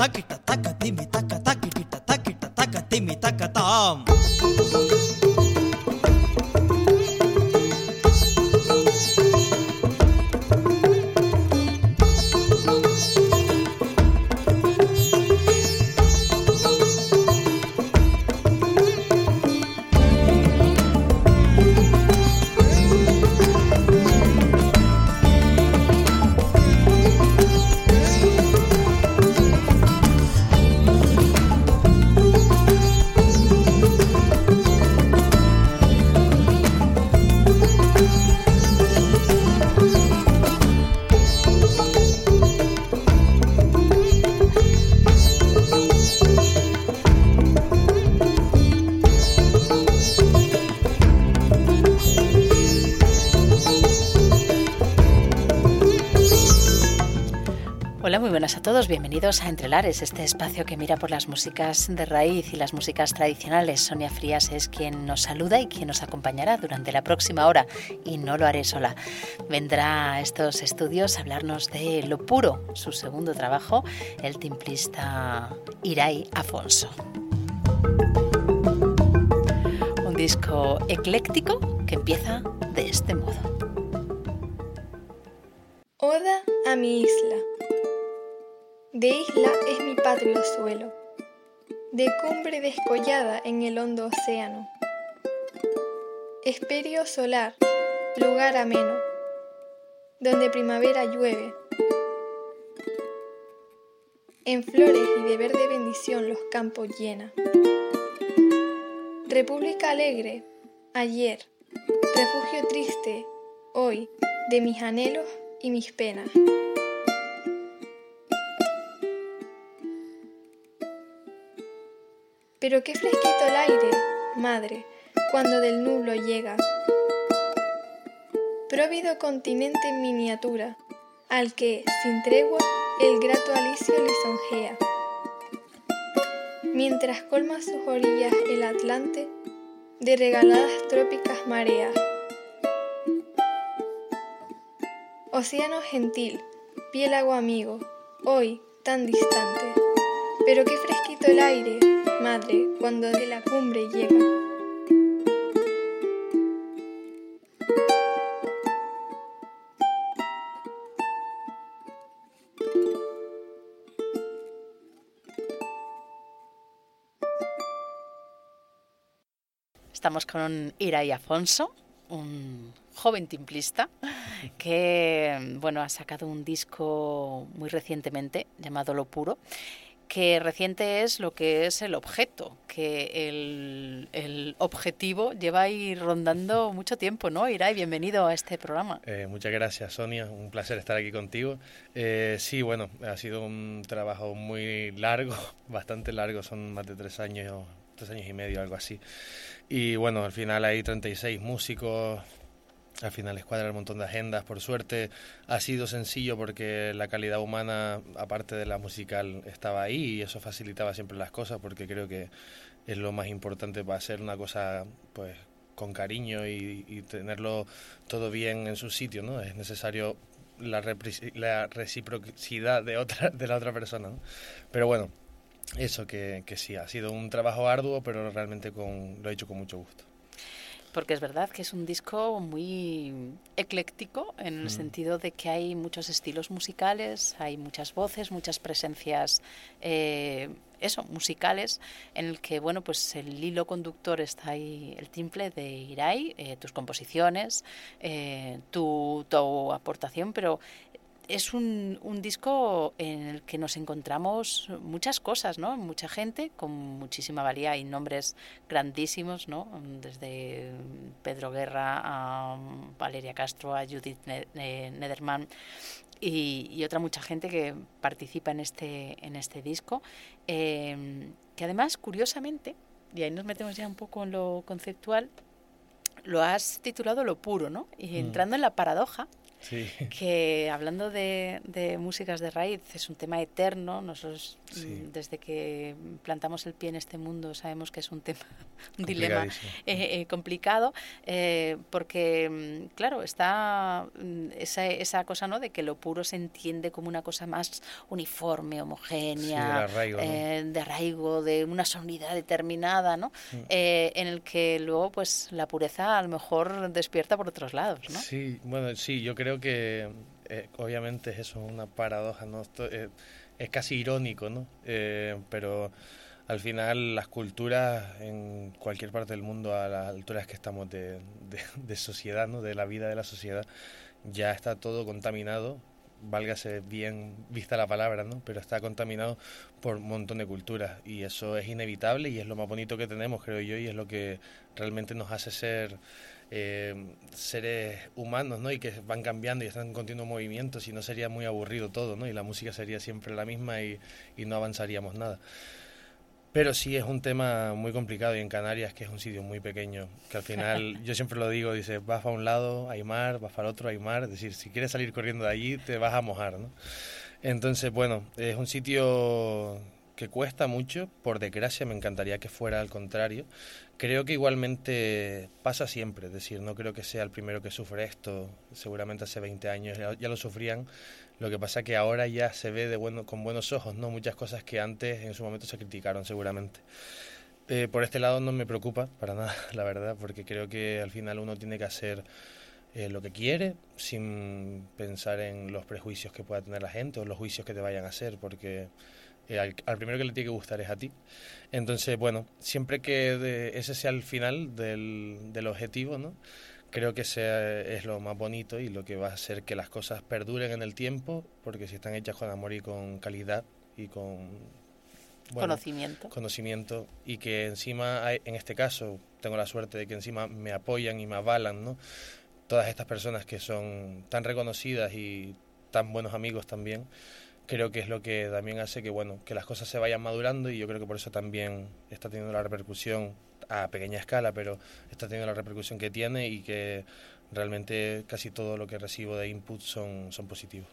తకిట తక తిమి తక తకిటిట తకిట తక తిమి తక తాం todos. Bienvenidos a Entre Lares, este espacio que mira por las músicas de raíz y las músicas tradicionales. Sonia Frías es quien nos saluda y quien nos acompañará durante la próxima hora y no lo haré sola. Vendrá a estos estudios a hablarnos de Lo Puro, su segundo trabajo, el timplista Irai Afonso. Un disco ecléctico que empieza de este modo. Oda a mi isla. De isla es mi patrio suelo, de cumbre descollada en el hondo océano. Esperio solar, lugar ameno, donde primavera llueve. En flores y de verde bendición los campos llena. República alegre, ayer, refugio triste, hoy, de mis anhelos y mis penas. Pero qué fresquito el aire, madre, cuando del nublo llega. Próvido continente en miniatura, al que, sin tregua, el grato alicio lisonjea. Mientras colma sus orillas el Atlante de regaladas trópicas mareas. Océano gentil, piélago amigo, hoy tan distante. Pero qué fresquito el aire, madre, cuando de la cumbre llega. Estamos con Irai Afonso, un joven timplista que bueno ha sacado un disco muy recientemente llamado Lo Puro que reciente es lo que es el objeto, que el, el objetivo lleva ahí rondando mucho tiempo, ¿no? Irai, bienvenido a este programa. Eh, muchas gracias, Sonia. Un placer estar aquí contigo. Eh, sí, bueno, ha sido un trabajo muy largo, bastante largo, son más de tres años, tres años y medio, algo así. Y bueno, al final hay 36 músicos, al final escuadra un montón de agendas. Por suerte ha sido sencillo porque la calidad humana, aparte de la musical, estaba ahí y eso facilitaba siempre las cosas porque creo que es lo más importante para hacer una cosa pues con cariño y, tenerlo todo bien en su sitio, ¿no? Es necesario la, la reciprocidad de, otra, de la otra persona, ¿no? Pero bueno, eso que, que sí, ha sido un trabajo arduo, pero realmente con, lo he hecho con mucho gusto porque es verdad que es un disco muy ecléctico en el mm. sentido de que hay muchos estilos musicales, hay muchas voces, muchas presencias, eh, eso, musicales, en el que, bueno, pues el hilo conductor está ahí, el timple de Irai, eh, tus composiciones, eh, tu, tu aportación, pero es un, un, disco en el que nos encontramos muchas cosas, ¿no? Mucha gente con muchísima valía y nombres grandísimos, ¿no? Desde Pedro Guerra a Valeria Castro, a Judith Nederman y, y otra mucha gente que participa en este, en este disco, eh, que además, curiosamente, y ahí nos metemos ya un poco en lo conceptual, lo has titulado Lo Puro, ¿no? Y entrando en la paradoja, Sí. que hablando de, de músicas de raíz es un tema eterno. Nosotros Sí. mm, desde que plantamos el pie en este mundo sabemos que es un tema, un dilema eh, eh, complicado, eh, porque, mm, claro, está mm, esa, esa cosa ¿no? de que lo puro se entiende como una cosa más uniforme, homogénea, Sí, del arraigo, ¿no? de arraigo, de una sonoridad determinada, ¿no? En el que luego, pues, la pureza a lo mejor despierta por otros lados, ¿no? Sí, bueno, sí, yo creo que eh, obviamente es eso, una paradoja, ¿no? Eh, es casi irónico, ¿no? Eh, pero al final las culturas en cualquier parte del mundo, a las alturas que estamos de, de, de sociedad, ¿no? De la vida de la sociedad, ya está todo contaminado, válgase bien vista la palabra, ¿no? Pero está contaminado por un montón de culturas y eso es inevitable y es lo más bonito que tenemos, creo yo, y es lo que realmente nos hace ser eh, seres humanos, ¿no? Y que van cambiando y están en continuo movimiento, si no sería muy aburrido todo, ¿no? Y la música sería siempre la misma y, y no avanzaríamos nada. Pero sí es un tema muy complicado y en Canarias, que es un sitio muy pequeño, que al final, yo siempre lo digo, dice, vas para un lado, hay mar, vas para otro, hay mar, es decir, si quieres salir corriendo de allí, te vas a mojar, ¿no? Entonces, bueno, es un sitio que cuesta mucho, por desgracia me encantaría que fuera al contrario. Creo que igualmente pasa siempre, es decir, no creo que sea el primero que sufre esto, seguramente hace 20 años ya, lo sufrían, lo que pasa que ahora ya se ve de bueno, con buenos ojos, ¿no? Muchas cosas que antes en su momento se criticaron seguramente. Eh, por este lado no me preocupa para nada, la verdad, porque creo que al final uno tiene que hacer eh, lo que quiere sin pensar en los prejuicios que pueda tener la gente o los juicios que te vayan a hacer, porque eh, al, al, primero que le tiene que gustar es a ti. Entonces, bueno, siempre que de, ese sea el final del, del objetivo, ¿no? creo que sea, es lo más bonito y lo que va a hacer que las cosas perduren en el tiempo, porque si están hechas con amor y con calidad y con bueno, conocimiento. conocimiento y que encima, hay, en este caso, tengo la suerte de que encima me apoyan y me avalan, ¿no? Todas estas personas que son tan reconocidas y tan buenos amigos también, creo que es lo que también hace que, bueno, que las cosas se vayan madurando y yo creo que por eso también está teniendo la repercusión a pequeña escala, pero está teniendo la repercusión que tiene y que realmente casi todo lo que recibo de input son, son positivos.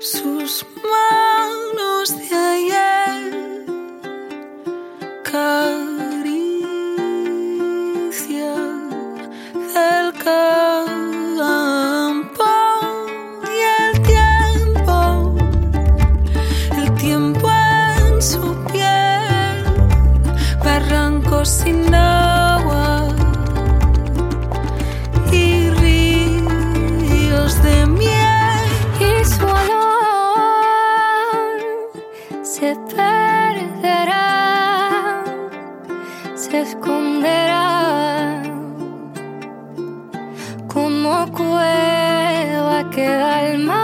Sus manos de ayer sin agua y ríos de miel. Y su olor se perderá, se esconderá como cueva queda el mar,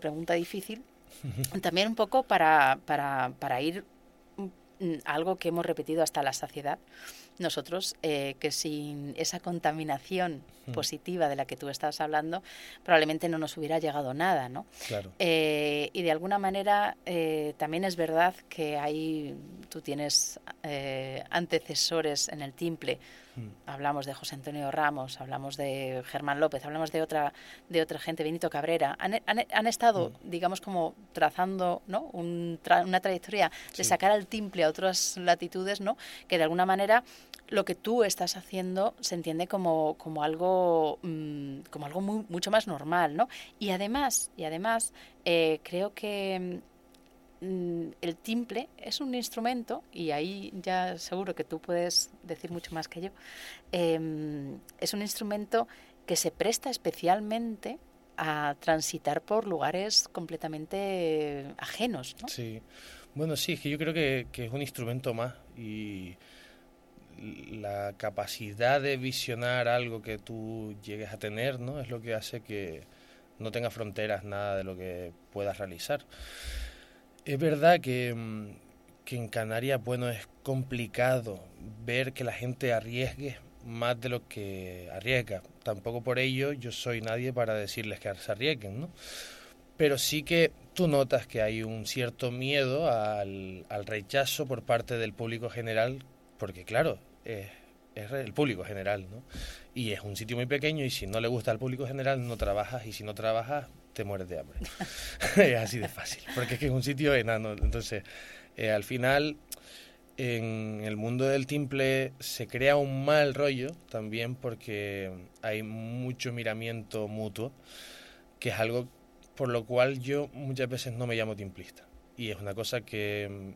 pregunta difícil. También un poco para, para, para ir mm, a algo que hemos repetido hasta la saciedad. Nosotros, eh, que sin esa contaminación positiva de la que tú estás hablando, probablemente no nos hubiera llegado nada, ¿no? Claro. Eh, y de alguna manera eh, también es verdad que hay, tú tienes antecesores en el timple. Hablamos de José Antonio Ramos, hablamos de Germán López, hablamos de otra, de otra gente, Benito Cabrera. Han, han- han estado, digamos, como trazando ¿no? Un tra- una trayectoria de sacar al timple a otras latitudes, ¿no? que de alguna manera lo que tú estás haciendo se entiende como, como algo, mm, como algo muy- mucho más normal, ¿no? Y además, y además eh, creo que mm, el timple es un instrumento, y ahí ya seguro que tú puedes decir mucho más que yo, em, es un instrumento que se presta especialmente a transitar por lugares completamente ajenos, ¿no? Sí. Bueno, sí, es que yo creo que, que es un instrumento más y la capacidad de visionar algo que tú llegues a tener, ¿no? Es lo que hace que no tenga fronteras nada de lo que puedas realizar. Es verdad que, mm, que en Canarias, bueno, es complicado ver que la gente arriesgue más de lo que arriesga. Tampoco por ello yo soy nadie para decirles que se arriesguen, ¿no? Pero sí que tú notas que hay un cierto miedo al, al rechazo por parte del público general, porque claro, es, es el público general, ¿no? Y es un sitio muy pequeño y si no le gusta al público general no trabajas y si no trabajas te mueres de hambre. es así de fácil, porque es que es un sitio enano. Entonces, eh, al final, en el mundo del timple se crea un mal rollo también porque hay mucho miramiento mutuo, que es algo por lo cual yo muchas veces no me llamo timplista. Y es una cosa que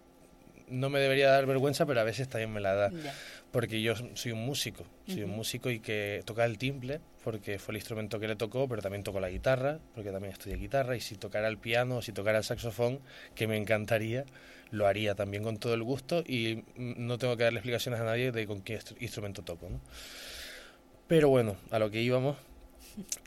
no me debería dar vergüenza, pero a veces también me la da. Ya. Porque yo soy un músico, soy un músico y que toca el timple, porque fue el instrumento que le tocó, pero también toco la guitarra, porque también estudié guitarra, y si tocara el piano o si tocara el saxofón, que me encantaría, lo haría también con todo el gusto y no tengo que darle explicaciones a nadie de con qué instru- instrumento toco. ¿no? Pero bueno, a lo que íbamos,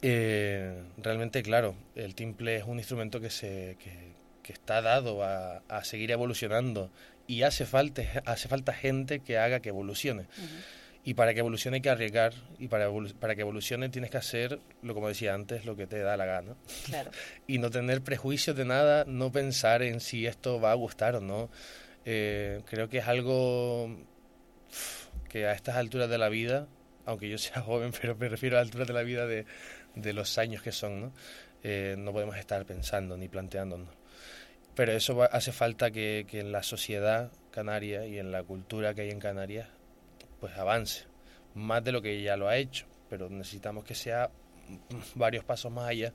eh, realmente, claro, el timple es un instrumento que, se, que, que está dado a, a seguir evolucionando y hace falta, hace falta gente que haga que evolucione. Y para que evolucione hay que arriesgar y para, evolu- para que evolucione tienes que hacer, lo como decía antes, lo que te da la gana. Claro. Y no tener prejuicios de nada, no pensar en si esto va a gustar o no. Eh, creo que es algo que a estas alturas de la vida, aunque yo sea joven, pero me refiero a alturas de la vida de, de los años que son, ¿no? Eh, no podemos estar pensando ni planteándonos. Pero eso hace falta que, que en la sociedad canaria y en la cultura que hay en Canarias, pues avance, más de lo que ya lo ha hecho, pero necesitamos que sea varios pasos más allá.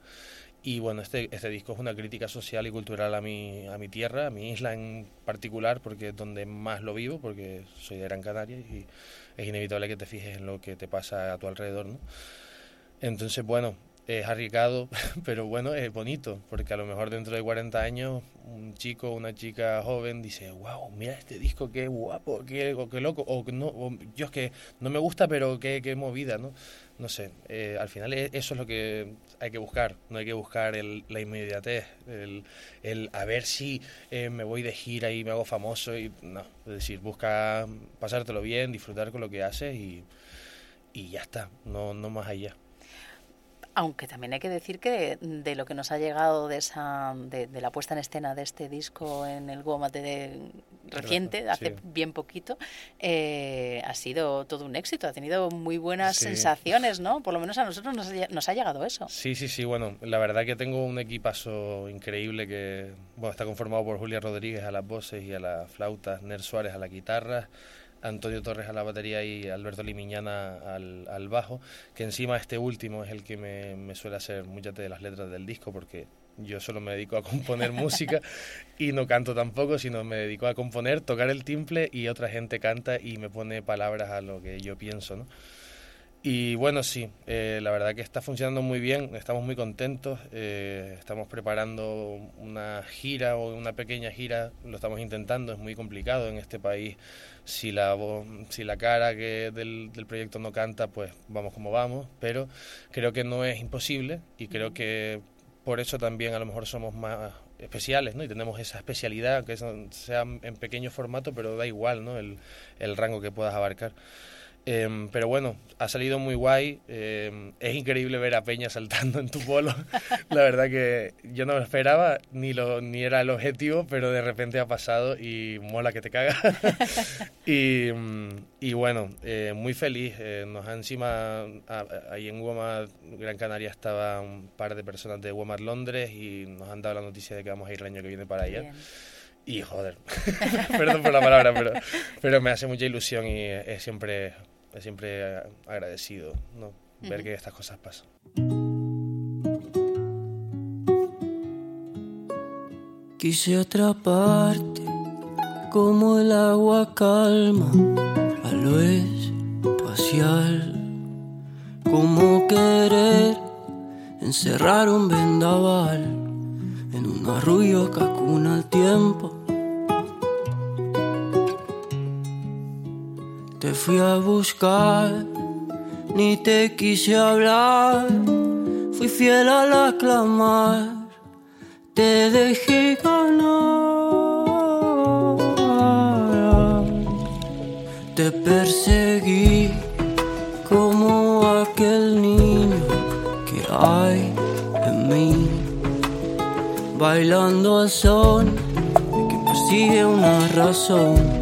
Y bueno, este, este disco es una crítica social y cultural a mi, a mi tierra, a mi isla en particular, porque es donde más lo vivo, porque soy de Gran Canaria y es inevitable que te fijes en lo que te pasa a tu alrededor, ¿no? Entonces, bueno, es arriesgado, pero bueno, es bonito, porque a lo mejor dentro de 40 años un chico una chica joven dice, wow, mira este disco, qué guapo, qué, qué loco, o no, o yo es que no me gusta, pero qué, qué movida, ¿no? No sé, eh, al final e- eso es lo que hay que buscar, no hay que buscar el, la inmediatez, el, el a ver si eh, me voy de gira y me hago famoso, y no, es decir, busca pasártelo bien, disfrutar con lo que haces y, y ya está, no, no más allá. Aunque también hay que decir que de lo que nos ha llegado de esa de, de la puesta en escena de este disco en el Guamate de reciente, Sí. hace bien poquito, eh, ha sido todo un éxito, ha tenido muy buenas Sí. sensaciones, ¿no? Por lo menos a nosotros nos ha, nos ha llegado eso. Sí, sí, sí, bueno, la verdad que tengo un equipazo increíble que bueno, está conformado por Julia Rodríguez a las voces y a las flautas, Ner Suárez a la guitarra, Antonio Torres a la batería y Alberto Limiñana al, al bajo, que encima este último es el que me, me suele hacer muchas de las letras del disco porque yo solo me dedico a componer música y no canto tampoco, sino me dedico a componer, tocar el timple y otra gente canta y me pone palabras a lo que yo pienso, ¿no? Y bueno, sí, eh, la verdad que está funcionando muy bien, estamos muy contentos, eh, estamos preparando una gira o una pequeña gira, lo estamos intentando, es muy complicado en este país, si la, voz, si la cara que del, del proyecto no canta, pues vamos como vamos, pero creo que no es imposible y creo que por eso también a lo mejor somos más especiales, ¿no? Y tenemos esa especialidad, que sea en pequeño formato, pero da igual, ¿no? El, el rango que puedas abarcar. Eh, pero bueno, ha salido muy guay. Eh, es increíble ver a Peña saltando en tu polo. La verdad que yo no lo esperaba, ni, lo, ni era el objetivo, pero de repente ha pasado y mola que te caga. y, y, bueno, eh, muy feliz. Eh, nos ha encima, a, ahí en Womar, Gran Canaria, estaba un par de personas de Womar Londres y nos han dado la noticia de que vamos a ir el año que viene para allá. Bien. Y joder, perdón por la palabra, pero, pero me hace mucha ilusión y es siempre siempre agradecido ¿no? uh -huh. ver que estas cosas pasan. Quise atraparte como el agua calma a lo espacial, como querer encerrar un vendaval en un arrullo que acuna el tiempo Te fui a buscar, ni te quise hablar. Fui fiel al aclamar, te dejé ganar. Te perseguí como aquel niño que hay en mí, bailando al son que persigue una razón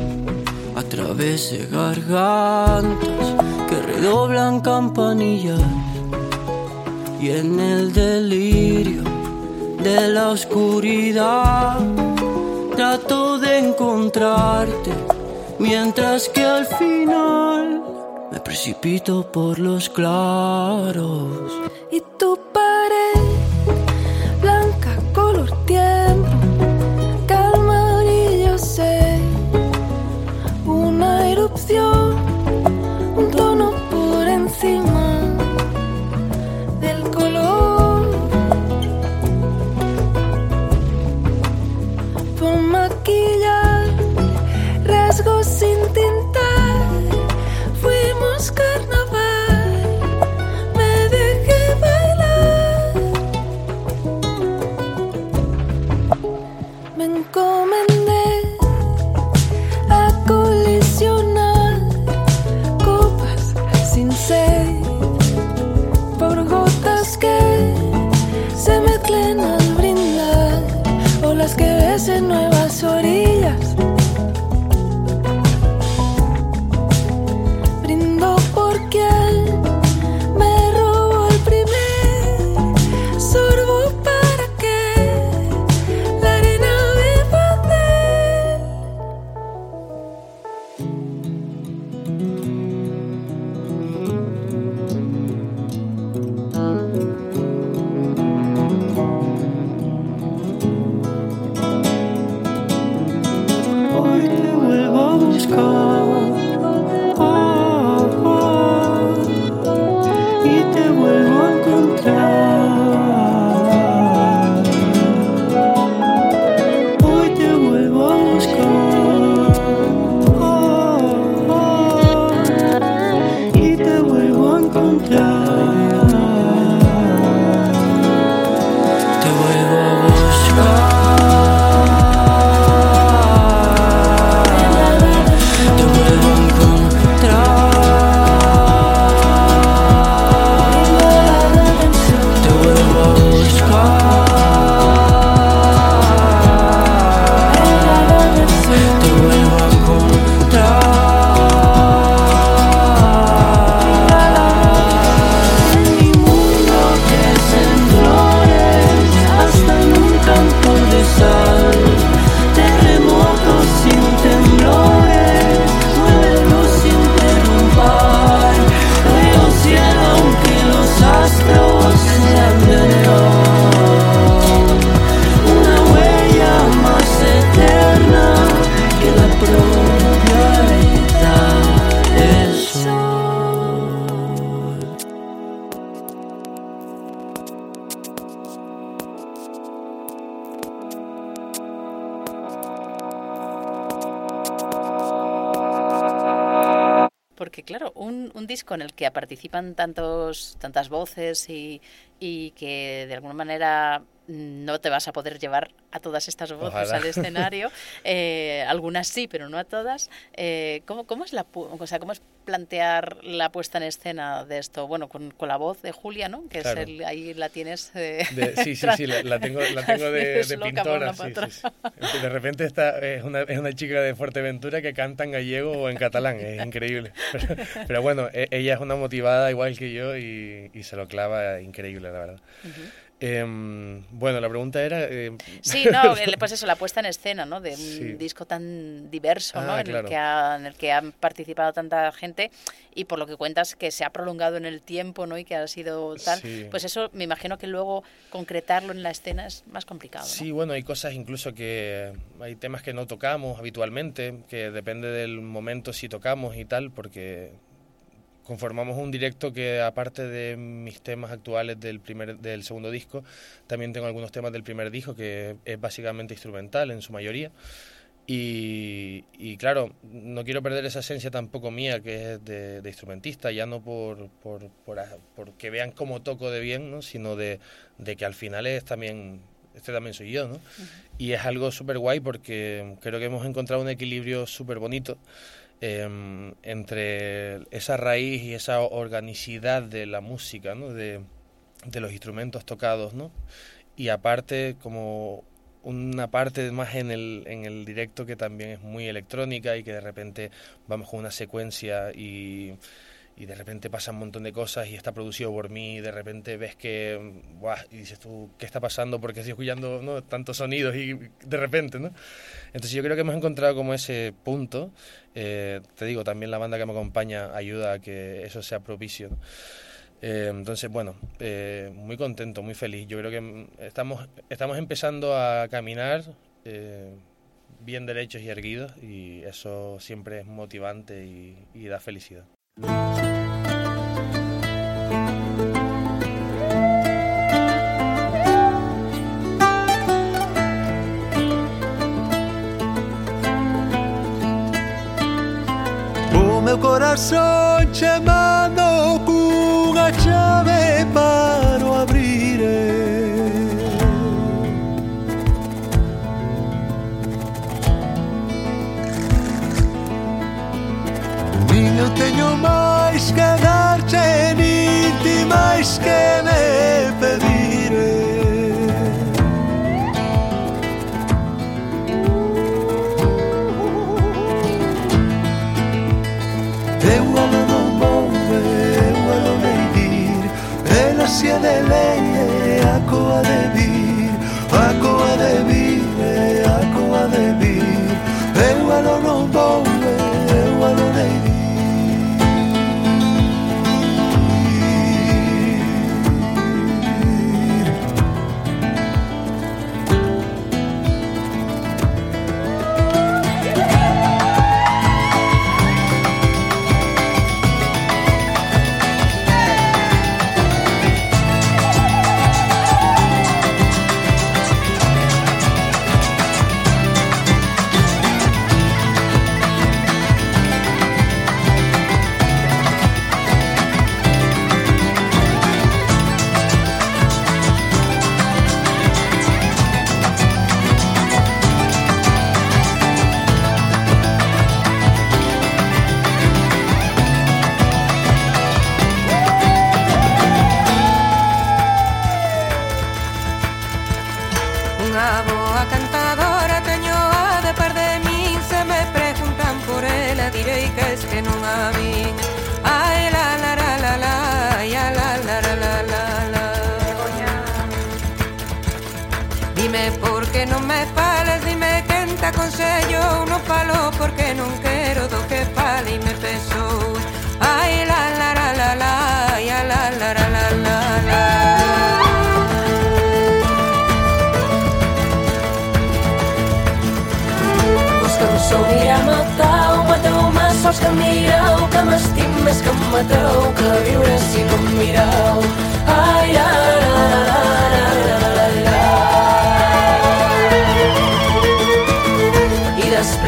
a través de gargantas que redoblan campanillas y en el delirio de la oscuridad trato de encontrarte mientras que al final me precipito por los claros en el que participan tantos, tantas voces y, y que de alguna manera no te vas a poder llevar a todas estas voces Ojalá. al escenario, eh, algunas sí, pero no a todas. Eh, ¿cómo, cómo es la, pu- o sea, ¿Cómo es plantear la puesta en escena de esto? Bueno, con, con la voz de Julia, ¿no? Que Claro. es el, ahí la tienes... eh, De- sí, sí, sí, la, la tengo, la tengo de, pintora. sí, patrona. sí, sí. De repente está, es, una, es una chica de Fuerteventura que canta en gallego o en catalán, es increíble. Pero, pero bueno, e- ella es una motivada igual que yo y, y se lo clava increíble, la verdad. Em, bueno, la pregunta era... em, Sí, no, pues eso, la puesta en escena, ¿no? De un Sí. disco tan diverso, ¿no? Ah, en, claro. el que ha- en el que han participado tanta gente y por lo que cuentas que se ha prolongado en el tiempo, ¿no? Y que ha sido tal. Sí. Pues eso, me imagino que luego concretarlo en la escena es más complicado, ¿no? Sí, bueno, hay cosas incluso que hay temas que no tocamos habitualmente, que depende del momento si tocamos y tal, porque conformamos un directo que aparte de mis temas actuales del primer del segundo disco, también tengo algunos temas del primer disco que es básicamente instrumental en su mayoría. Y, y claro, no quiero perder esa esencia tampoco mía, que es de, de instrumentista, ya no por, por, por, por que vean cómo toco de bien, ¿no? sino de, de que al final es también, este también soy yo, ¿no? Y es algo súper guay porque creo que hemos encontrado un equilibrio súper bonito em, entre esa raíz y esa organicidad de la música, ¿no? De, de los instrumentos tocados, ¿no? Y aparte como una parte más en el, en el directo que también es muy electrónica y que de repente vamos con una secuencia y, y de repente pasan un montón de cosas y está producido por mí y de repente ves que, ¡buah! y dices tú, ¿qué está pasando? Porque estoy escuchando ¿no? tantos sonidos y de repente, ¿no? Entonces yo creo que hemos encontrado como ese punto. Eh, te digo, también la banda que me acompaña ayuda a que eso sea propicio. Eh, entonces, bueno, eh, muy contento, muy feliz. Yo creo que mm, estamos, estamos empezando a caminar bien derechos y erguidos y eso siempre es motivante y da felicidad. meu coração te ama. más que le pediré. Te vuelo no mover, vuelo a ir, el hacia de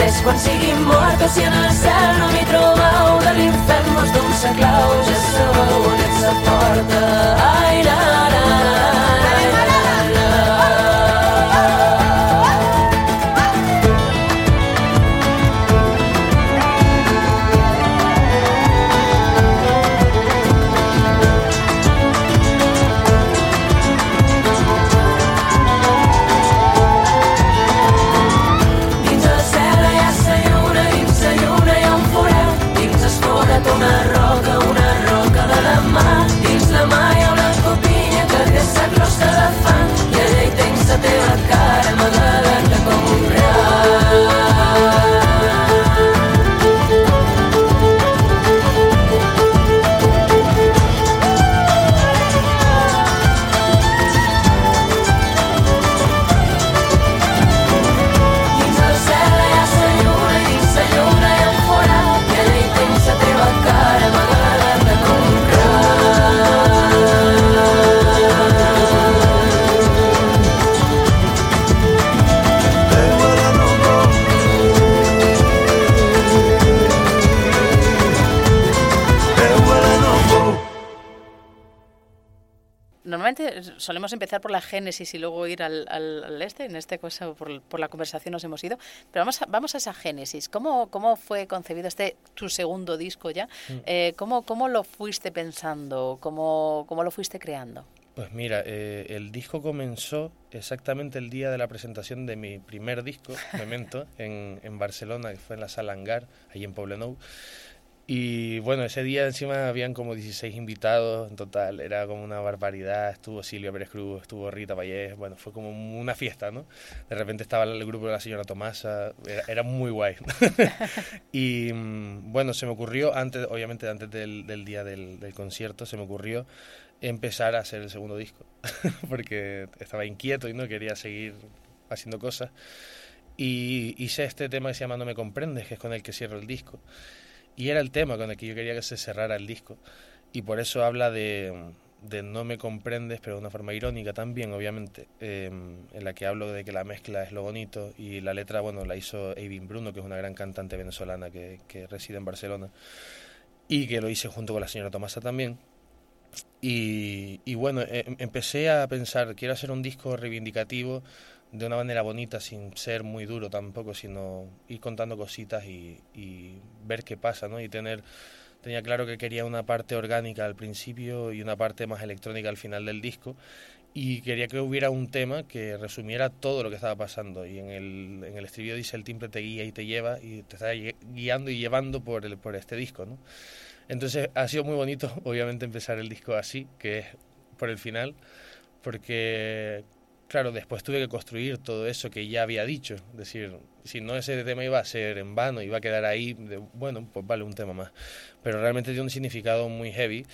després quan sigui morta si en el cel no m'hi trobeu de l'infern mos d'un sa clau ja sabeu on ets la porta. Ai la la la. Solemos empezar por la génesis y luego ir al, al- al este. En este caso, por, por la conversación nos hemos ido. Pero vamos a, vamos a esa génesis. ¿Cómo, cómo fue concebido este, tu segundo disco ya? Eh, ¿cómo, ¿Cómo lo fuiste pensando? ¿Cómo, cómo lo fuiste creando? Pues mira, eh, el disco comenzó exactamente el día de la presentación de mi primer disco, Memento, en, en Barcelona, que fue en la Sala Hangar, allí en Poblenou. Y bueno, ese día encima habían como 16 invitados en total, era como una barbaridad, estuvo Silvia Pérez Cruz, estuvo Rita Vallés, bueno, fue como una fiesta, ¿no? De repente estaba el grupo de la señora Tomasa, era, era muy guay. y mm, bueno, se me ocurrió, antes, obviamente antes del, del día del, del concierto, se me ocurrió empezar a hacer el segundo disco, porque estaba inquieto y no quería seguir haciendo cosas. Y hice este tema que se llama No me comprendes, que es con el que cierro el disco. Y era el tema con el que yo quería que se cerrara el disco. Y por eso habla de, no me comprendes, pero de una forma irónica también, obviamente, eh, en la que hablo de que la mezcla es lo bonito. Y la letra, bueno, la hizo Eivin Bruno, que es una gran cantante venezolana que, reside en Barcelona. Y que lo hice junto con la señora Tomasa también. Y, bueno, eh, empecé a pensar, quiero hacer un disco reivindicativo de una manera bonita, sin ser muy duro tampoco, sino ir contando cositas y, ver qué pasa, ¿no? Y tener, tenía claro que quería una parte orgánica al principio y una parte más electrónica al final del disco. Y quería que hubiera un tema que resumiera todo lo que estaba pasando. Y en el, en el estribillo dice el timbre te guía y te lleva y te está gui- guiando y llevando por, el, por este disco, ¿no? Entonces ha sido muy bonito, obviamente, empezar el disco así, que es por el final, porque, claro, después tuve que construir todo eso que ya había dicho. Es decir, si no ese tema iba a ser en vano, iba a quedar ahí, de, bueno, pues vale un tema más. Pero realmente tiene un significado muy heavy.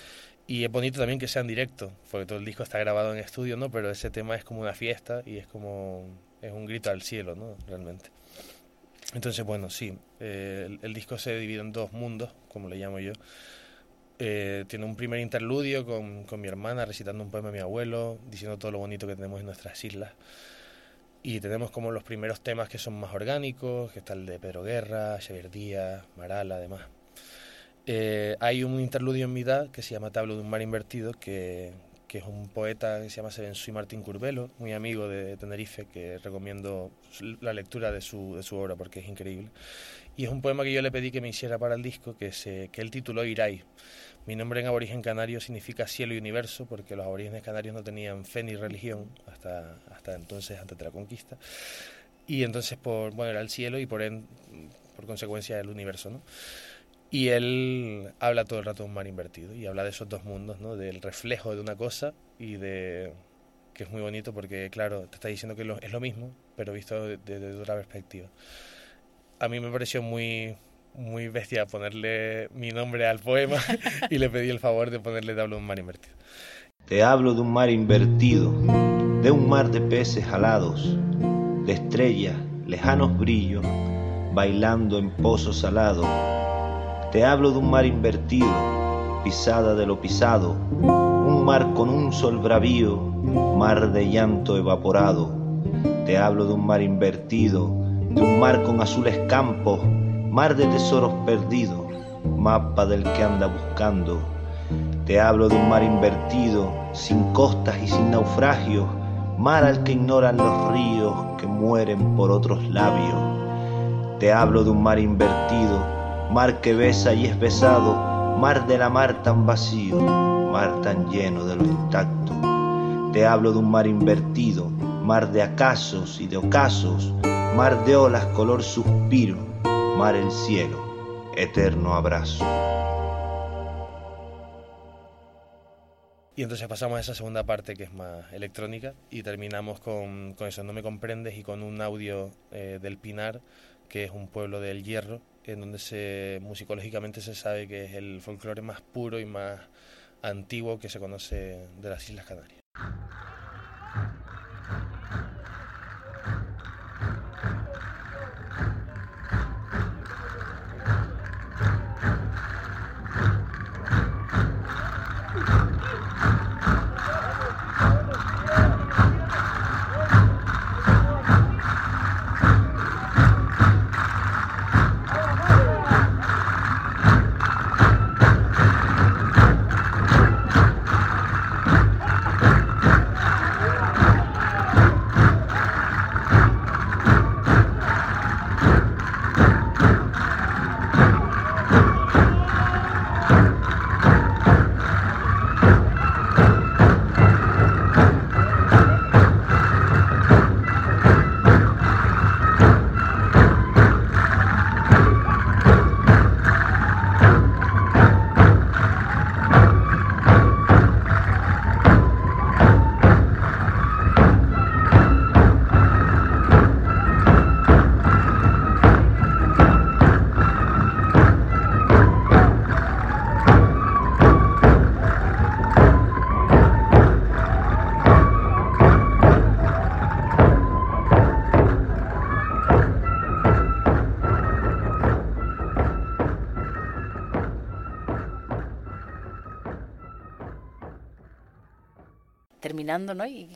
Y es bonito también que sea en directo, porque todo el disco está grabado en estudio, ¿no? Pero ese tema es como una fiesta y es como, es un grito al cielo, ¿no? Realmente. Entonces, bueno, sí, eh, el, el disco se divide en dos mundos, como le llamo yo. Eh, tiene un primer interludio con, con mi hermana recitando un poema a mi abuelo, diciendo todo lo bonito que tenemos en nuestras islas. Y tenemos como los primeros temas que son más orgánicos, que está el de Pedro Guerra, Xavier Díaz, Marala, además. Eh, hay un interludio en mitad que se llama Tablo de un mar invertido, que, que es un poeta que se llama Sebensui Martín Curbelo, muy amigo de Tenerife, que recomiendo la lectura de su, de su obra porque es increíble. Y es un poema que yo le pedí que me hiciera para el disco, que, se, que él tituló Irai. Mi nombre en aborigen canario significa cielo y universo, porque los aborígenes canarios no tenían fe ni religión hasta, hasta entonces, antes de la conquista. Y entonces, por, bueno, era el cielo y por, en- por consecuencia el universo, ¿no? Y él habla todo el rato de un mar invertido y habla de esos dos mundos, ¿no? Del reflejo de una cosa y de que es muy bonito porque, claro, te está diciendo que lo- es lo mismo, pero visto desde de, otra perspectiva. A mí me pareció muy, muy bestia ponerle mi nombre al poema y le pedí el favor de ponerle de hablo de un mar invertido. Te hablo de un mar invertido, de un mar de peces alados, de estrellas, lejanos brillos, bailando en pozos salados. Te hablo de un mar invertido, pisada de lo pisado, un mar con un sol bravío, mar de llanto evaporado. Te hablo de un mar invertido, de un mar con azules campos, mar de tesoros perdidos, mapa del que anda buscando. Te hablo de un mar invertido, sin costas y sin naufragios, mar al que ignoran los ríos que mueren por otros labios. Te hablo de un mar invertido, mar que besa y es besado, mar de la mar tan vacío, mar tan lleno de lo intacto. Te hablo de un mar invertido, mar de acasos y de ocasos, mar de olas color suspiro, mar el cielo, eterno abrazo. Y entonces pasamos a esa segunda parte que es más electrónica y terminamos con, con eso, No me comprendes y con un audio eh, del Pinar, que es un pueblo del Hierro, en donde se musicológicamente se sabe que es el folclore más puro y más antiguo que se conoce de las Islas Canarias.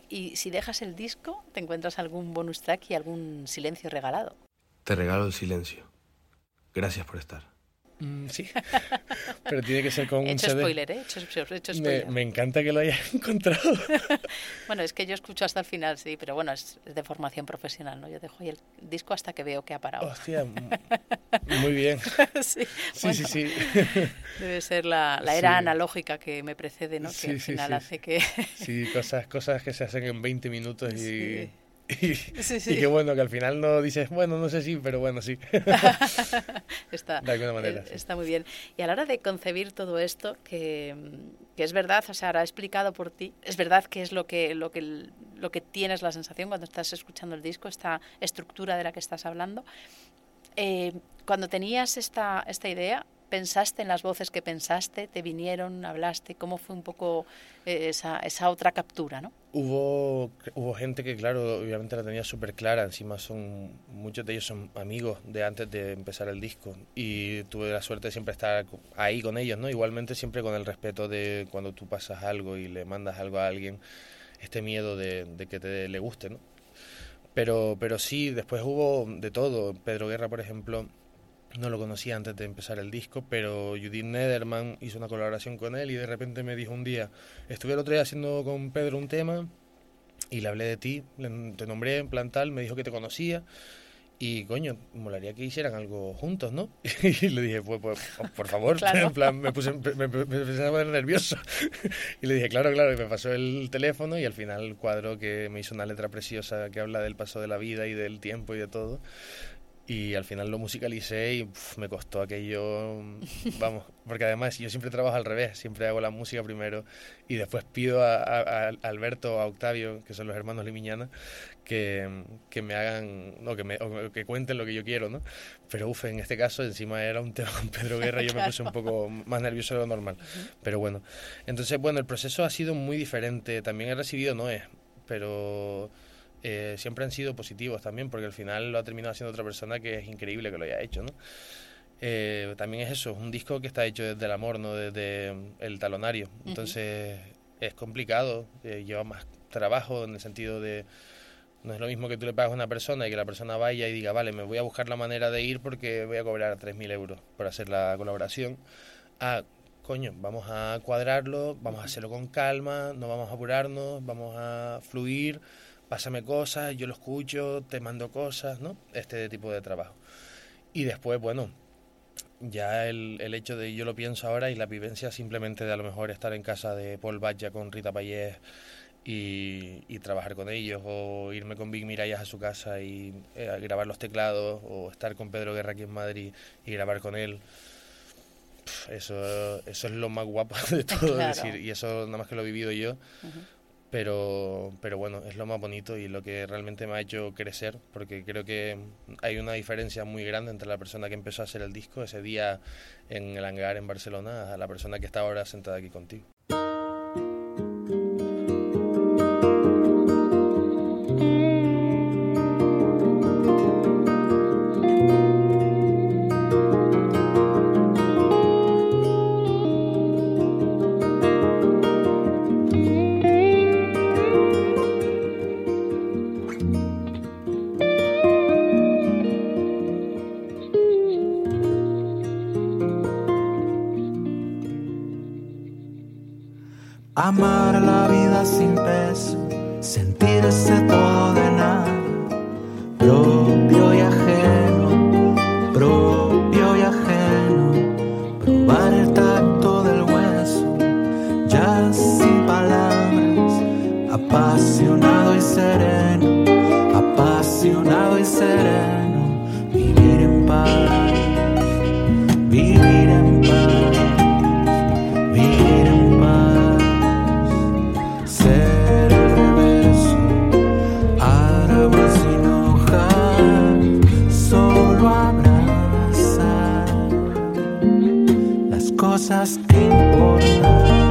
Y si dejas el disco, te encuentras algún bonus track y algún silencio regalado. Te regalo el silencio. Gracias por estar. Mm, sí, pero tiene que ser con He un hecho CD. spoiler, ¿eh? He hecho, he hecho Me, spoiler. me encanta que lo hayas encontrado. Bueno, es que yo escucho hasta el final, sí, pero bueno, es, es de formación profesional, ¿no? Yo dejo ahí el disco hasta que veo que ha parado. Hostia, muy bien. sí, Sí, bueno, sí, sí. Debe ser la, la era Sí. analógica que me precede, ¿no? Que Sí, al sí, final sí, hace que... Sí, cosas, cosas que se hacen en 20 minutos y. y, Sí, sí. y que bueno, que al final no dices, bueno, no sé si, pero bueno, sí. está, De alguna manera, eh, sí. está muy bien. Y a la hora de concebir todo esto, que, que es verdad, o sea, ahora explicado por ti, es verdad que es lo que, lo, que, lo que tienes la sensación cuando estás escuchando el disco, esta estructura de la que estás hablando. Eh, cuando tenías esta, esta idea, ¿pensaste en las voces que pensaste? ¿Te vinieron? ¿Hablaste? ¿Cómo fue un poco eh, esa, otra captura, no? Hubo, hubo gente que, claro, obviamente la tenía súper clara. Encima son muchos de ellos son amigos de antes de empezar el disco. Y tuve la suerte de siempre estar ahí con ellos, ¿no? Igualmente siempre con el respeto de cuando tú pasas algo y le mandas algo a alguien, este miedo de, de que te le guste, ¿no? Pero, pero sí, después hubo de todo. Pedro Guerra, por ejemplo, no lo conocía antes de empezar el disco, pero Judith Nederman hizo una colaboración con él y de repente me dijo un día, estuve el otro día haciendo con Pedro un tema y le hablé de ti, te nombré en plan tal, me dijo que te conocía y coño, molaría que hicieran algo juntos, ¿no? Y le dije, pues, pues, por favor, Claro. en plan, me puse, me, me- me empecé a poner nervioso. Y le dije, claro, claro, y me pasó el teléfono y al final el cuadro que me hizo una letra preciosa que habla del paso de la vida y del tiempo y de todo. Y al final lo musicalicé y me costó aquello, vamos, porque además yo siempre trabajo al revés, siempre hago la música primero y después pido a, a- a Alberto a Octavio, que son los hermanos Limiñana, que, que me hagan, no, que, me, o que cuenten lo que yo quiero, ¿no? Pero uf, en este caso encima era un tema con Pedro Guerra y yo me puse un poco más nervioso de lo normal, pero bueno. Entonces, bueno, el proceso ha sido muy diferente, también he recibido Noé, pero eh, siempre han sido positivos también, porque al final lo ha terminado haciendo otra persona que es increíble que lo haya hecho, ¿no? Eh, también es eso, es un disco que está hecho desde el amor, no desde mm, el talonario. Entonces es complicado, eh, lleva más trabajo en el sentido de... No es lo mismo que tú le pagas a una persona y que la persona vaya y diga, vale, me voy a buscar la manera de ir porque voy a cobrar 3.000 euros por hacer la colaboración. Ah, coño, vamos a cuadrarlo, vamos a hacerlo con calma, no vamos a apurarnos, vamos a fluir, pásame cosas, yo lo escucho, te mando cosas, ¿no? Este tipo de trabajo. Y después, bueno, ya el, el hecho de yo lo pienso ahora y la vivencia simplemente de a lo mejor estar en casa de Paul Batja con Rita Payés y, y trabajar con ellos o irme con Big Mirallas a su casa y eh, grabar los teclados o estar con Pedro Guerra aquí en Madrid y grabar con él. Eso, eso es lo más guapo de todo, Claro. decir, y eso nada más que lo he vivido yo, pero, pero bueno, es lo más bonito y lo que realmente me ha hecho crecer, porque creo que hay una diferencia muy grande entre la persona que empezó a hacer el disco ese día en el hangar en Barcelona a la persona que está ahora sentada aquí contigo. Apasionado y sereno, apasionado y sereno, vivir en paz, vivir en paz. Vivir en paz, ser el reverso, árbol sin hoja, solo abrazar las cosas que importan.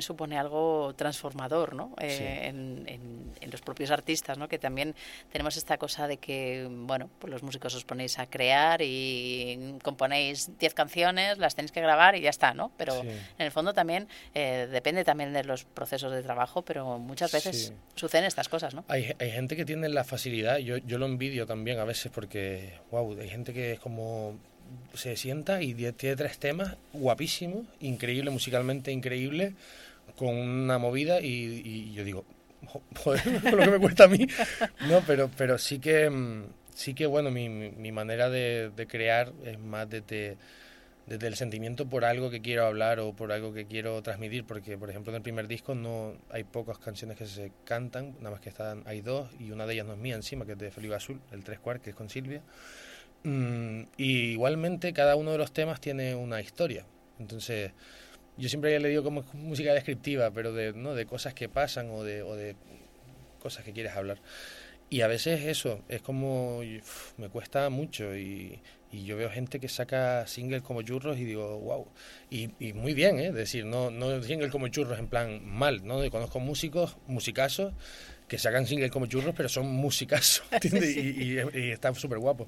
También supone algo transformador ¿no? Eh, Sí. en, en- en los propios artistas, ¿no? que también tenemos esta cosa de que bueno, pues los músicos os ponéis a crear y componéis 10 canciones, las tenéis que grabar y ya está, ¿no? Pero Sí. en el fondo también eh, depende también de los procesos de trabajo, pero muchas veces Sí. suceden estas cosas, ¿no? Hay, hay gente que tiene la facilidad, yo, yo lo envidio también a veces porque, wow, hay gente que es como se sienta y tiene tres temas guapísimos, increíble, musicalmente increíble, con una movida y, y yo digo, "Jo- joder, lo que me cuesta a mí. No, pero, pero sí que, mm, sí que bueno, mi, mi- manera de, de crear es más desde, desde el sentimiento por algo que quiero hablar o por algo que quiero transmitir, porque por ejemplo en el primer disco no hay pocas canciones que se cantan, nada más que están, hay dos y una de ellas no es mía encima, que es de Felipe Azul, el tres cuart, que es con Silvia. Mm, y igualmente cada uno de los temas tiene una historia. Entonces, yo siempre le digo como música descriptiva, pero de, ¿no? de cosas que pasan o de, o de cosas que quieres hablar. Y a veces eso, es como, me cuesta mucho y, y yo veo gente que saca singles como churros y digo, wow, y, y muy bien, ¿eh? es decir, no, no single como churros en plan mal, ¿no? Yo conozco músicos, musicazos, que sacan singles como churros, pero son musicazos, ¿entiendes? Y, y, y está súper guapo.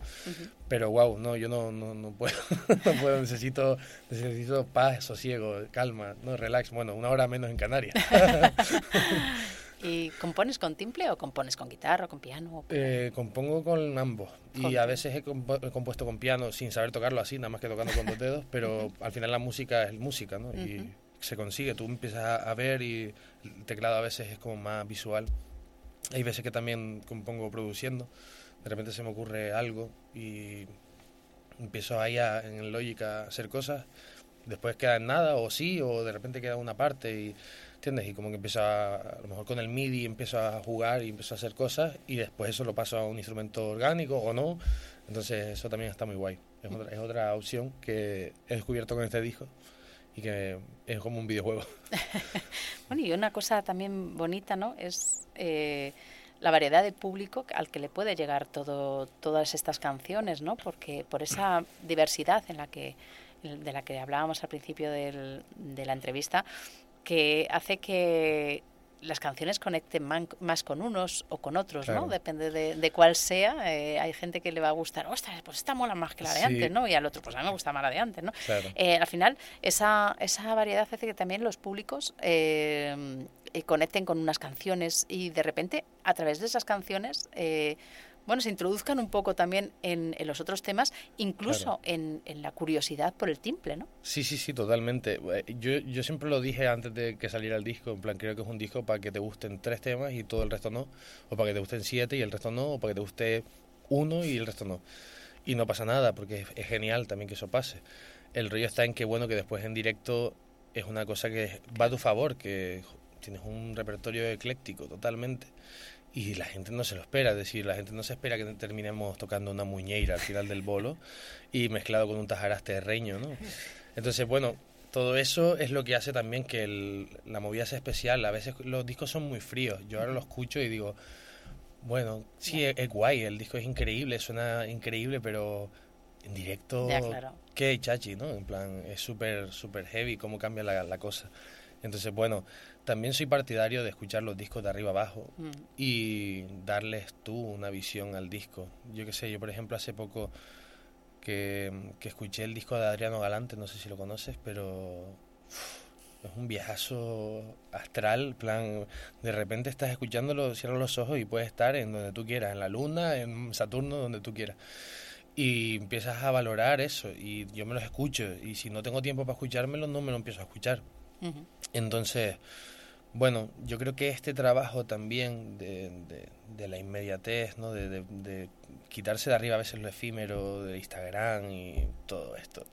Pero wow, no, yo no, no, no puedo, no puedo, necesito, necesito paz, sosiego, calma, no, relax, bueno, una hora menos en Canarias. ¿Y compones con timple o compones con guitarra o con piano? o- Eh, compongo con ambos y a veces he, compo- he compuesto con piano sin saber tocarlo así, nada más que tocando con dos dedos, pero al final la música es música, ¿no? Y se consigue, tú empiezas a ver y el teclado a veces es como más visual. Hay veces que también compongo produciendo, de repente se me ocurre algo y empiezo ahí a, en Logic a hacer cosas, después queda en nada o sí, o de repente queda una parte y... ¿Entiendes? Y como que empiezo a, a lo mejor con el MIDI empiezo a jugar y empiezo a hacer cosas y después eso lo paso a un instrumento orgánico o no. Entonces eso también está muy guay. Es otra, es otra opción que he descubierto con este disco y que es como un videojuego. Bueno, y una cosa también bonita, ¿no? Es eh, la variedad de público al que le puede llegar todo, todas estas canciones, ¿no? Porque por esa diversidad en la que, de la que hablábamos al principio del- de la entrevista, que hace que las canciones conecten man- más con unos o con otros, Claro. ¿no? Depende de, de cuál sea. eh, hay gente que le va a gustar, ostras, pues esta mola más que la de Sí. antes, ¿no? Y al otro, pues a mí me gusta más la de antes, ¿no? Claro. Eh, al final, esa, esa variedad hace que también los públicos eh, conecten con unas canciones y de repente, a través de esas canciones, eh, bueno, se introduzcan un poco también en, en los otros temas, incluso Claro. en, en la curiosidad por el timple, ¿no? Sí, sí, sí, totalmente. Eh, Yo, yo siempre lo dije antes de que saliera el disco, en plan, creo que es un disco para que te gusten tres temas y todo el resto no, o para que te gusten siete y el resto no, o para que te guste uno y el resto no. Y no pasa nada, porque es, es genial también que eso pase. El rollo está en que, bueno, que después en directo es una cosa que va a tu favor, que tienes un repertorio ecléctico totalmente. Y la gente no se lo espera, es decir, la gente no se espera que terminemos tocando una muñeira al final del bolo y mezclado con un tajaraste de reño, ¿no? Entonces, bueno, todo eso es lo que hace también que el- la movida sea especial. A veces los discos son muy fríos. Yo ahora lo escucho y digo, Bueno, sí, es, es guay, el disco es increíble, suena increíble, pero en directo, Ya, claro. qué chachi, ¿no? En plan, es súper, súper heavy cómo cambia la, la cosa. Entonces, bueno, también soy partidario de escuchar los discos de arriba abajo Mm. y darles tú una visión al disco. Yo qué sé, yo por ejemplo hace poco que, que escuché el disco de Adriano Galante, no sé si lo conoces, pero es un viajazo astral, plan, de repente estás escuchándolo, cierras los ojos y puedes estar en donde tú quieras, en la luna, en Saturno, donde tú quieras. Y empiezas a valorar eso, y yo me los escucho, y si no tengo tiempo para escuchármelo, no me lo empiezo a escuchar. Entonces, bueno, yo creo que este trabajo también de, de- de la inmediatez, ¿no? De, de- de quitarse de arriba a veces lo efímero de Instagram y todo esto,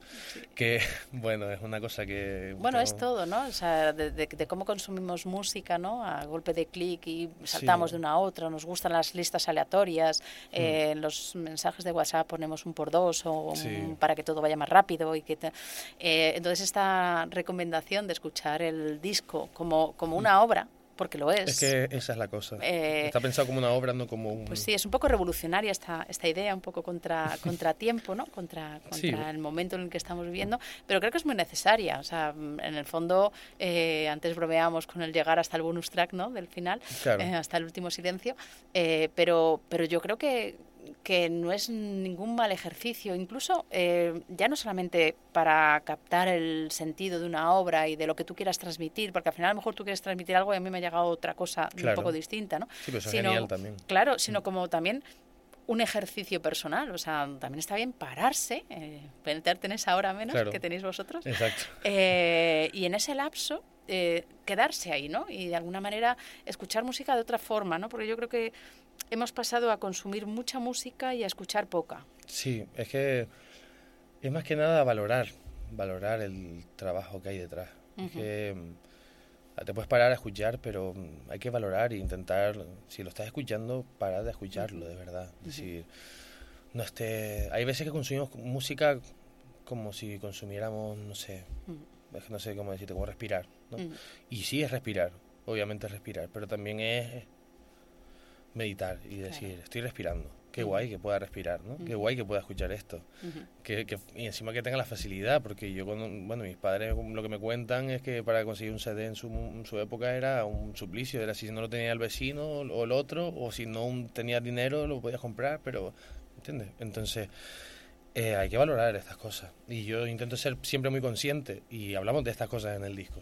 que bueno, es una cosa que... Bueno, es todo, ¿no? O sea, de, cómo consumimos música, ¿no? A golpe de clic y saltamos Sí. de una a otra, nos gustan las listas aleatorias, eh, en los mensajes de WhatsApp ponemos un por dos o un- para que todo vaya más rápido. y que te- eh, Entonces esta recomendación de escuchar el disco como, como una obra, porque lo es, Es que esa es la cosa. Eh, Está pensado como una obra, no como un... pues sí, es un poco revolucionaria esta, esta idea, un poco contra, contra tiempo, ¿no? Contra, contra Sí. el momento en el que estamos viviendo, pero creo que es muy necesaria. O sea, mm, en el fondo, eh, antes bromeábamos con el llegar hasta el bonus track, ¿no? Del final, Claro. eh, hasta el último silencio, eh, pero, pero yo creo que que no es ningún mal ejercicio, incluso eh, ya no solamente para captar el sentido de una obra y de lo que tú quieras transmitir, porque al final a lo mejor tú quieres transmitir algo y a mí me ha llegado otra cosa un poco distinta, ¿no? Sí, pero eso Sino- genial también. Claro, sino como también un ejercicio personal. O sea, también está bien pararse, eh, meterte en esa hora menos Claro. que tenéis vosotros. Exacto. Eh, y en ese lapso, eh, quedarse ahí, ¿no? Y de alguna manera escuchar música de otra forma, ¿no? Porque yo creo que hemos pasado a consumir mucha música y a escuchar poca. Sí, es que es más que nada valorar, valorar el trabajo que hay detrás. Es Ujú. que mm, te puedes parar a escuchar, pero mm, hay que valorar e intentar, si lo estás escuchando, parar de escucharlo, de verdad. Es decir, no esté... Hay veces que consumimos música como si consumiéramos, no sé, Mm. es que no sé cómo decirte, como respirar, ¿no? Y sí es respirar, obviamente es respirar, pero también es meditar y decir, estoy respirando. Qué guay que pueda respirar, ¿no? Qué guay que pueda escuchar esto. Que, que- y encima que tenga la facilidad, porque yo cuando, bueno, mis padres lo que me cuentan es que para conseguir un CD en su, en su época era un suplicio, era si no lo tenía el vecino o el otro, o si no un- tenía dinero lo podías comprar, pero, ¿entiendes? Entonces, eh, hay que valorar estas cosas. Y yo intento ser siempre muy consciente, y hablamos de estas cosas en el disco,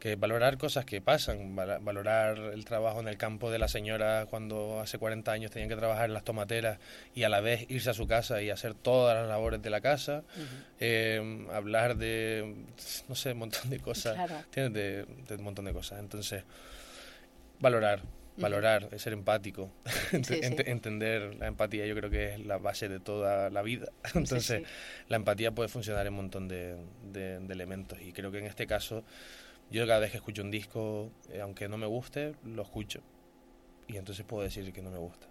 que valorar cosas que pasan, valorar el trabajo en el campo de la señora cuando hace 40 años tenían que trabajar en las tomateras y a la vez irse a su casa y hacer todas las labores de la casa, eh, hablar de, no sé, un montón de cosas, Claro. ¿entiendes? De, de un montón de cosas. Entonces, valorar, valorar, ser empático, Ent- Sí, sí. ent- entender la empatía yo creo que es la base de toda la vida. Entonces, sí. la empatía puede funcionar en un montón de, de- de elementos y creo que en este caso yo cada vez que escucho un disco, eh, aunque no me guste, lo escucho y entonces puedo decir que no me gusta.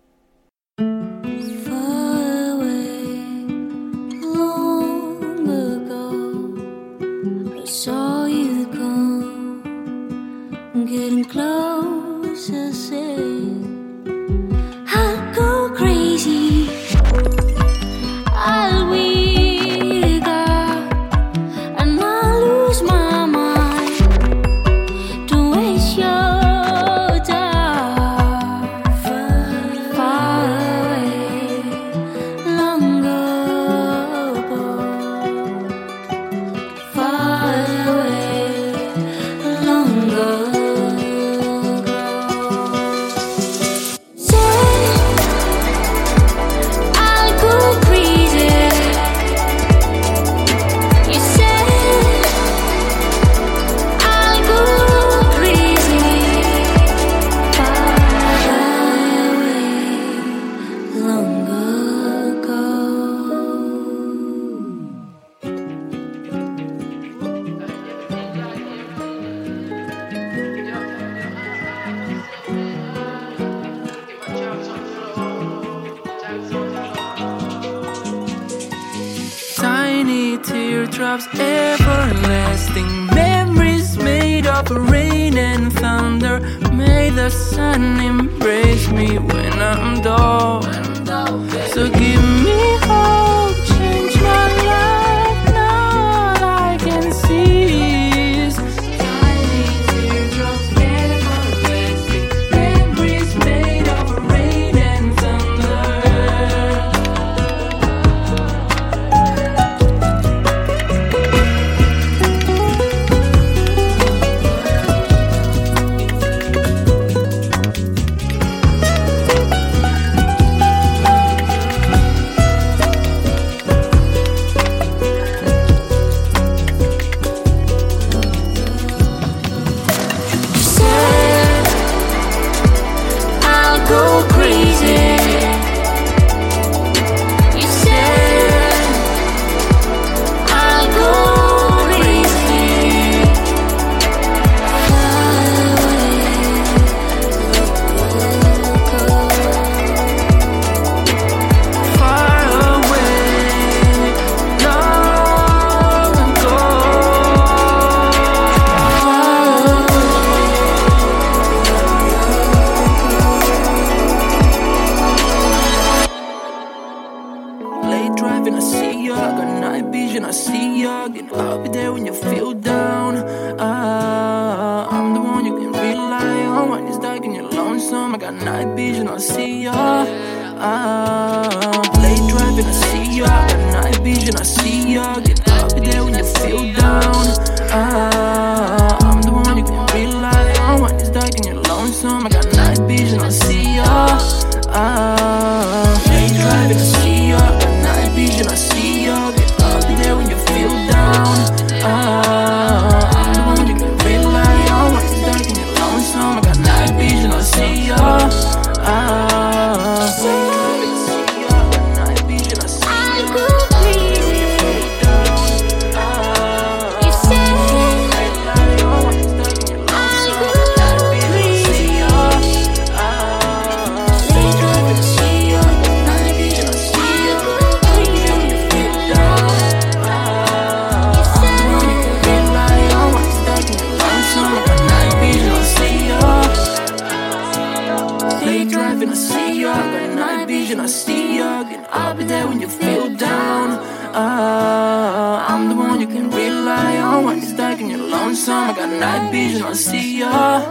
I see ya. Got night vision, I see. Again, I'll be there when you feel down. Ah, I'm the one you can rely on when it's dark and you're lonesome. I got night vision, I see ya.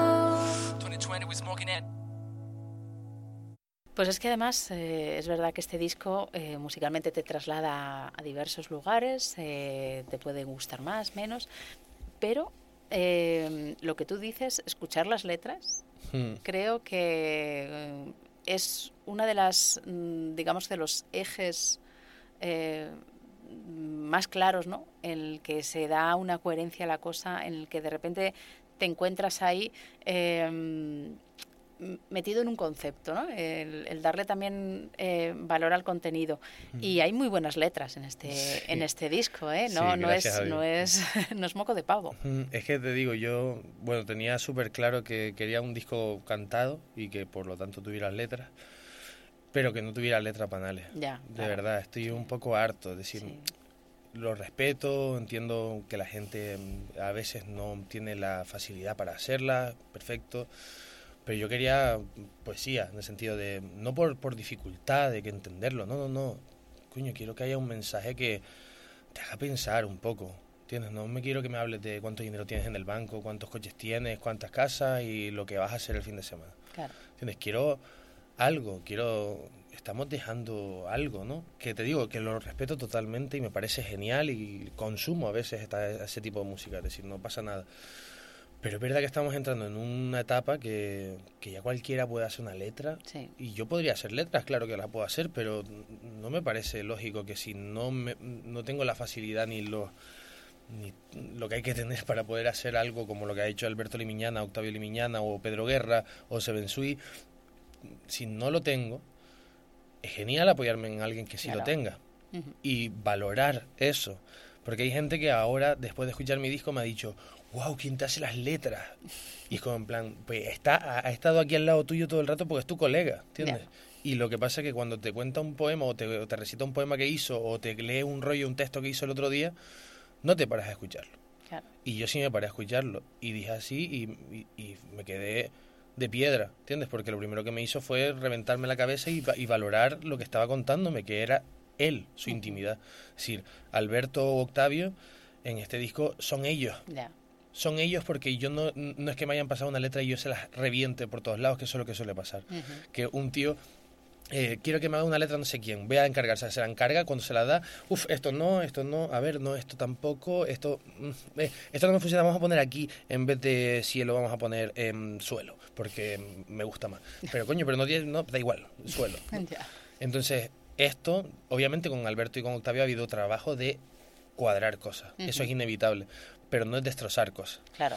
2020 we smoking it. Pues es que además eh, es verdad que este disco eh, musicalmente te traslada a diversos lugares, eh, te puede gustar más, menos, pero eh, lo que tú dices, escuchar las letras, Hmm. creo que eh, es una de las, mm, digamos, de los ejes eh, más claros, ¿no? En el que se da una coherencia a la cosa, en el que de repente te encuentras ahí eh, metido en un concepto, ¿no? El, el darle también eh, valor al contenido. Y hay muy buenas letras en este, Sí. en este disco, ¿eh? Sí, No, no, es, no, es, no es moco de pavo. Mm, Es que te digo, yo, bueno, tenía súper claro que quería un disco cantado y que por lo tanto tuviera letras, pero que no tuviera letras banales. Ya, De claro. verdad, estoy un poco harto. Es decir, Sí. lo respeto, entiendo que la gente mm, a veces no tiene la facilidad para hacerla, perfecto. Pero yo quería poesía, en el sentido de, no por, por dificultad de que entenderlo, no, no, no. Coño, quiero que haya un mensaje que te haga pensar un poco, ¿entiendes? No me quiero que me hables de cuánto dinero tienes en el banco, cuántos coches tienes, cuántas casas y lo que vas a hacer el fin de semana. Claro. ¿Entiendes? Quiero algo, quiero... Estamos dejando algo, ¿no? Que te digo, que lo respeto totalmente y me parece genial y consumo a veces esta- ese tipo de música, es decir, no pasa nada. Pero es verdad que estamos entrando en una etapa que, que ya cualquiera puede hacer una letra Sí. y yo podría hacer letras, claro que las puedo hacer, pero no me parece lógico que si no, me- no tengo la facilidad ni lo, ni lo que hay que tener para poder hacer algo como lo que ha hecho Alberto Limiñana, Octavio Limiñana o Pedro Guerra o Seven Sui, si no lo tengo, es genial apoyarme en alguien que sí lo tenga y valorar eso. Porque hay gente que ahora, después de escuchar mi disco, me ha dicho, wow, ¿quién te hace las letras? Y es como en plan, pues está, ha, estado aquí al lado tuyo todo el rato porque es tu colega, ¿entiendes? Ya. Y lo que pasa es que cuando te cuenta un poema o te, o te recita un poema que hizo o te lee un rollo, un texto que hizo el otro día, no te paras a escucharlo. Claro. Y yo sí me paré a escucharlo y dije así y, y- y me quedé de piedra, ¿entiendes? Porque lo primero que me hizo fue reventarme la cabeza y, y valorar lo que estaba contándome, que era él, su intimidad. Es decir, Alberto o Octavio en este disco son ellos. Ya. Son ellos porque yo no, no es que me hayan pasado una letra y yo se las reviente por todos lados, que eso es lo que suele pasar. Que un tío eh, quiero que me haga una letra no sé quién, voy a encargarse, se la encarga, cuando se la da, uff, esto no, esto no, a ver, no, esto tampoco, esto, mm, eh, esto no me funciona, vamos a poner aquí, en vez de cielo vamos a poner em, suelo, porque me gusta más. Pero coño, pero no, tiene- no da igual, suelo. Entonces, esto, obviamente con Alberto y con Octavio ha habido trabajo de cuadrar cosas, eso es inevitable, pero no es destrozar cosas. Claro.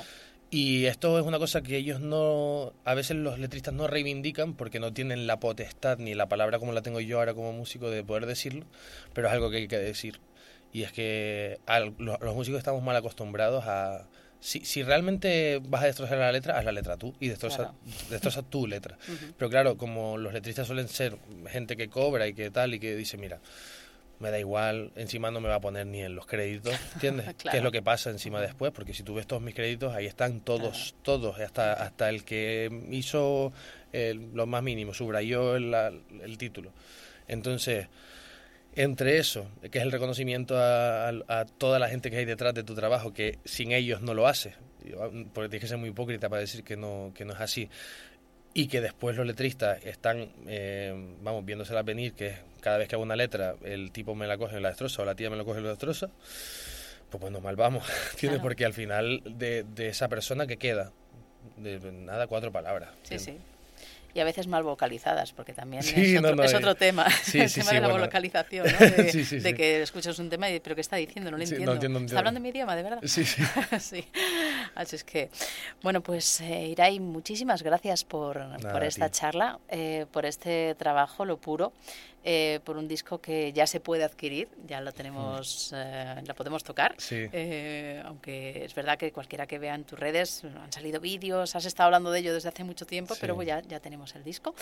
Y esto es una cosa que ellos no, a veces los letristas no reivindican porque no tienen la potestad ni la palabra como la tengo yo ahora como músico de poder decirlo, pero es algo que hay que decir. Y es que al- los músicos estamos mal acostumbrados a... Si, si realmente vas a destrozar la letra, haz la letra tú y destroza, Claro. destroza tu letra. Pero claro, como los letristas suelen ser gente que cobra y que tal y que dice, mira, me da igual, encima no me va a poner ni en los créditos, ¿entiendes? Claro. es lo que pasa encima después, porque si tú ves todos mis créditos, ahí están todos, todos, hasta, hasta el que hizo el- lo más mínimo, subrayó el, título. Entonces, entre eso, que es el reconocimiento a, a- a toda la gente que hay detrás de tu trabajo, que sin ellos no lo haces, porque tienes que ser muy hipócrita para decir que no, que no es así, y que después los letristas están, eh, vamos, viéndosela venir, que es cada vez que hago una letra, el tipo me la coge y la destroza, o la tía me la coge y la destroza, pues bueno, mal vamos, ¿entiendes? Claro. Porque al final de, de esa persona que queda, de nada, cuatro palabras. Sí, sí. Y a veces mal vocalizadas, porque también Sí, es, no, otro, no, es eh. otro tema, Sí, el sí, tema sí, de la bueno. vocalización, ¿no? de, Sí, sí, de sí. que escuchas un tema y pero ¿qué está diciendo? No lo Sí, no entiendo. entiendo, no ¿Está hablando mi idioma, de verdad? Sí, sí. sí. Así es que, bueno, pues eh, Irai, muchísimas gracias por, por a esta charla, eh, por este trabajo, lo puro, eh, por un disco que ya se puede adquirir, ya lo tenemos, eh, lo podemos tocar. Sí. Eh, aunque es verdad que cualquiera que vea en tus redes, han salido vídeos, has estado hablando de ello desde hace mucho tiempo, Sí. pero ya, ya tenemos el disco.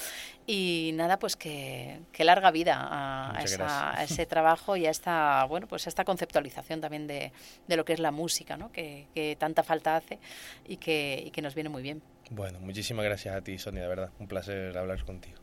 Y nada, pues que, que larga vida a, a Muchas esa- gracias. a ese trabajo y a esta, bueno, pues a esta conceptualización también de, de lo que es la música, ¿no? que, que tanta falta hace y que, y que nos viene muy bien. Bueno, muchísimas gracias a ti, Sonia, de verdad. Un placer hablar contigo.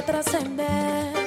Y